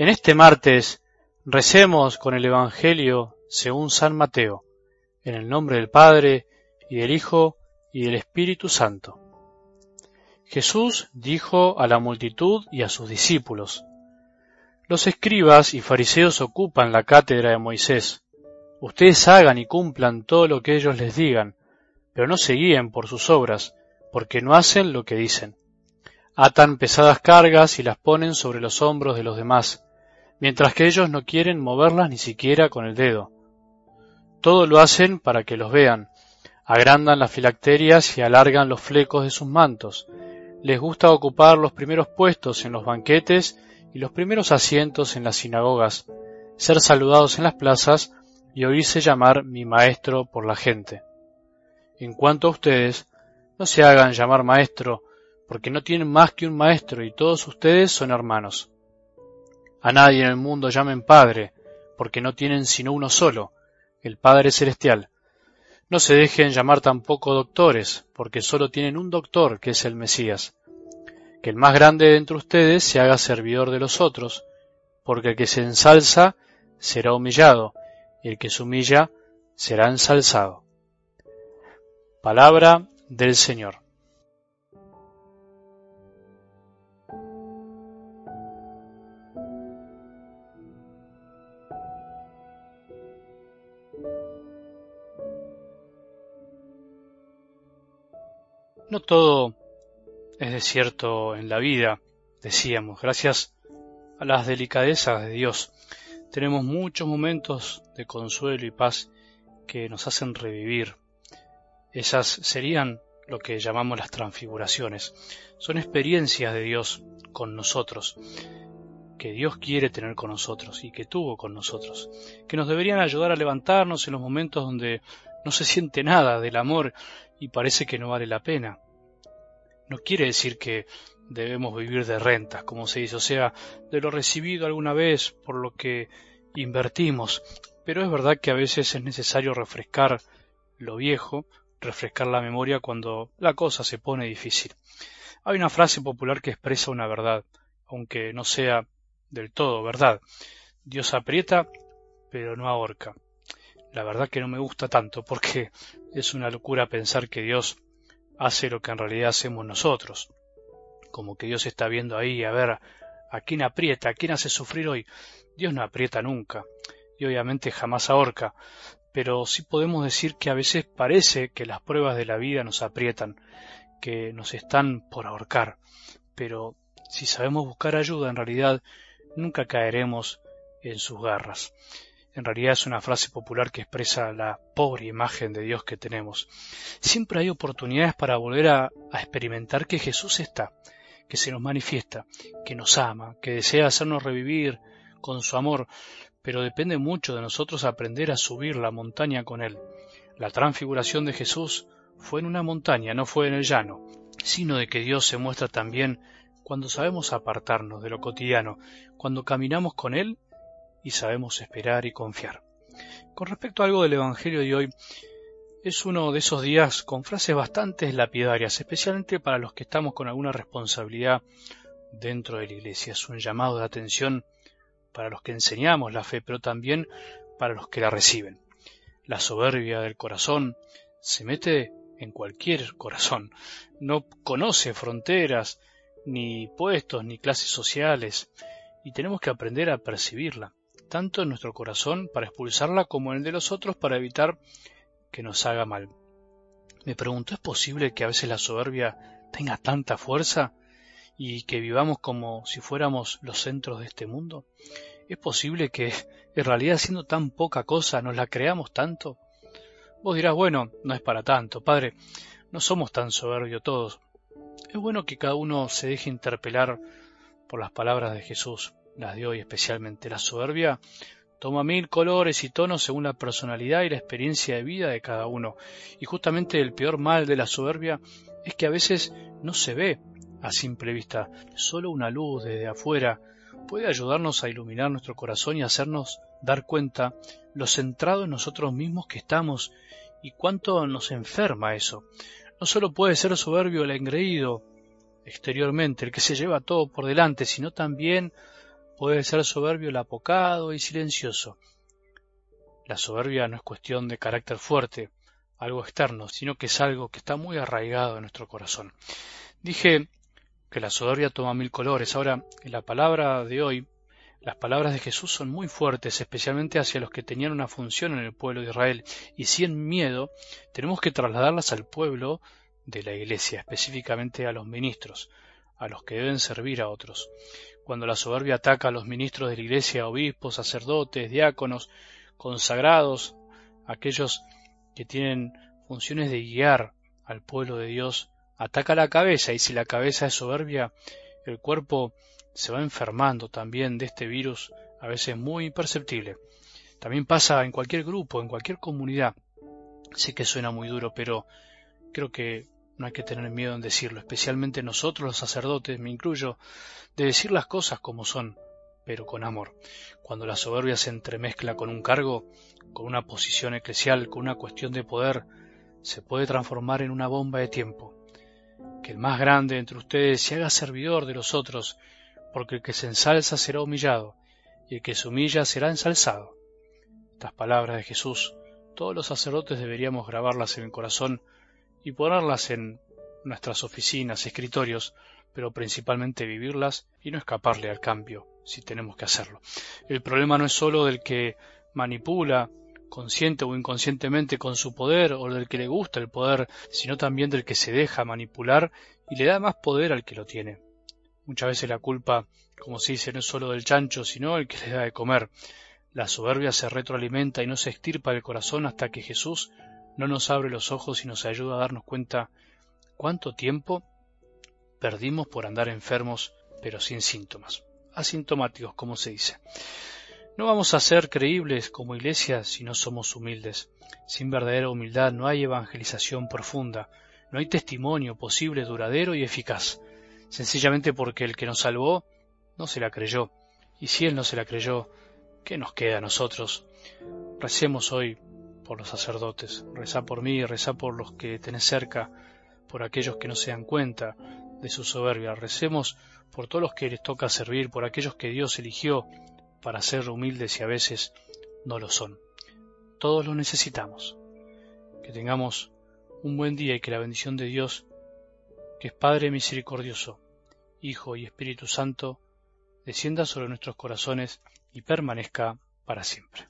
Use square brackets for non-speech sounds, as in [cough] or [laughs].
En este martes recemos con el Evangelio según San Mateo, en el nombre del Padre, y del Hijo, y del Espíritu Santo. Jesús dijo a la multitud y a sus discípulos, Los escribas y fariseos ocupan la cátedra de Moisés. Ustedes hagan y cumplan todo lo que ellos les digan, pero no se guíen por sus obras, porque no hacen lo que dicen. Atan pesadas cargas y las ponen sobre los hombros de los demás, mientras que ellos no quieren moverlas ni siquiera con el dedo. Todo lo hacen para que los vean. Agrandan las filacterias y alargan los flecos de sus mantos. Les gusta ocupar los primeros puestos en los banquetes y los primeros asientos en las sinagogas, ser saludados en las plazas y oírse llamar mi maestro por la gente. En cuanto a ustedes, no se hagan llamar maestro, porque no tienen más que un maestro y todos ustedes son hermanos. A nadie en el mundo llamen Padre, porque no tienen sino uno solo, el Padre Celestial. No se dejen llamar tampoco doctores, porque solo tienen un doctor, que es el Mesías. Que el más grande de entre ustedes se haga servidor de los otros, porque el que se ensalza será humillado, y el que se humilla será ensalzado. Palabra del Señor. No todo es desierto en la vida, decíamos, gracias a las delicadezas de Dios. Tenemos muchos momentos de consuelo y paz que nos hacen revivir. Esas serían lo que llamamos las transfiguraciones. Son experiencias de Dios con nosotros, que Dios quiere tener con nosotros y que tuvo con nosotros, que nos deberían ayudar a levantarnos en los momentos donde no se siente nada del amor y parece que no vale la pena. No quiere decir que debemos vivir de rentas, como se dice, o sea, de lo recibido alguna vez por lo que invertimos, pero es verdad que a veces es necesario refrescar lo viejo, refrescar la memoria cuando la cosa se pone difícil. Hay una frase popular que expresa una verdad, aunque no sea del todo verdad. Dios aprieta, pero no ahorca la verdad que no me gusta tanto porque [laughs] es una locura pensar que Dios hace lo que en realidad hacemos nosotros. Como que Dios está viendo ahí a ver a quién aprieta, a quién hace sufrir hoy. Dios no aprieta nunca y obviamente jamás ahorca, pero sí podemos decir que a veces parece que las pruebas de la vida nos aprietan, que nos están por ahorcar, pero si sabemos buscar ayuda en realidad nunca caeremos en sus garras. En realidad es una frase popular que expresa la pobre imagen de Dios que tenemos. Siempre hay oportunidades para volver a, experimentar que Jesús está, que se nos manifiesta, que nos ama, que desea hacernos revivir con su amor, pero depende mucho de nosotros aprender a subir la montaña con Él. La transfiguración de Jesús fue en una montaña, no fue en el llano, sino de que Dios se muestra también cuando sabemos apartarnos de lo cotidiano, cuando caminamos con Él y sabemos esperar y confiar. Con respecto a algo del Evangelio de hoy, es uno de esos días con frases bastante lapidarias, especialmente para los que estamos con alguna responsabilidad dentro de la Iglesia. Es un llamado de atención para los que enseñamos la fe, pero también para los que la reciben. La soberbia del corazón se mete en cualquier corazón, no conoce fronteras, ni puestos, ni clases sociales, y tenemos que aprender a percibirla tanto en nuestro corazón para expulsarla como en el de los otros para evitar que nos haga mal. Me pregunto, ¿es posible que a veces la soberbia tenga tanta fuerza y que vivamos como si fuéramos los centros de este mundo? ¿Es posible que en realidad siendo tan poca cosa nos la creamos tanto? Vos dirás, bueno, no es para tanto, Padre, no somos tan soberbios todos. Es bueno que cada uno se deje interpelar por las palabras de Jesús las de hoy especialmente. La soberbia toma mil colores y tonos según la personalidad y la experiencia de vida de cada uno. Y justamente el peor mal de la soberbia es que a veces no se ve a simple vista. Solo una luz desde afuera puede ayudarnos a iluminar nuestro corazón y hacernos dar cuenta lo centrado en nosotros mismos que estamos y cuánto nos enferma eso. No solo puede ser soberbio el engreído exteriormente, el que se lleva todo por delante, sino también puede ser soberbio el apocado y silencioso. La soberbia no es cuestión de carácter fuerte, algo externo, sino que es algo que está muy arraigado en nuestro corazón. Dije que la soberbia toma mil colores. Ahora, en la palabra de hoy, las palabras de Jesús son muy fuertes, especialmente hacia los que tenían una función en el pueblo de Israel, y si en miedo, tenemos que trasladarlas al pueblo de la Iglesia, específicamente a los ministros, a los que deben servir a otros. Cuando la soberbia ataca a los ministros de la Iglesia, obispos, sacerdotes, diáconos, consagrados, aquellos que tienen funciones de guiar al pueblo de Dios, ataca la cabeza y si la cabeza es soberbia, el cuerpo se va enfermando también de este virus, a veces muy imperceptible. También pasa en cualquier grupo, en cualquier comunidad. Sé que suena muy duro, pero creo que no hay que tener miedo en decirlo, especialmente nosotros los sacerdotes, me incluyo, de decir las cosas como son, pero con amor. Cuando la soberbia se entremezcla con un cargo, con una posición eclesial, con una cuestión de poder, se puede transformar en una bomba de tiempo. Que el más grande entre ustedes se haga servidor de los otros porque el que se ensalza será humillado, y el que se humilla será ensalzado. Estas palabras de Jesús, todos los sacerdotes deberíamos grabarlas en el corazón y ponerlas en nuestras oficinas, escritorios, pero principalmente vivirlas y no escaparle al cambio, si tenemos que hacerlo. El problema no es sólo del que manipula, consciente o inconscientemente con su poder, o del que le gusta el poder, sino también del que se deja manipular y le da más poder al que lo tiene. Muchas veces la culpa, como se dice, no es solo del chancho, sino el que le da de comer. La soberbia se retroalimenta y no se estirpa del corazón hasta que Jesús no nos abre los ojos y nos ayuda a darnos cuenta cuánto tiempo perdimos por andar enfermos pero sin síntomas, asintomáticos como se dice. No vamos a ser creíbles como iglesia si no somos humildes. Sin verdadera humildad no hay evangelización profunda, no hay testimonio posible, duradero y eficaz sencillamente porque el que nos salvó no se la creyó. Y si Él no se la creyó, ¿qué nos queda a nosotros? Recemos hoy por los sacerdotes, reza por mí, reza por los que tenés cerca, por aquellos que no se dan cuenta de su soberbia, recemos por todos los que les toca servir, por aquellos que Dios eligió para ser humildes y a veces no lo son. Todos lo necesitamos. Que tengamos un buen día y que la bendición de Dios que es Padre misericordioso, Hijo y Espíritu Santo, descienda sobre nuestros corazones y permanezca para siempre.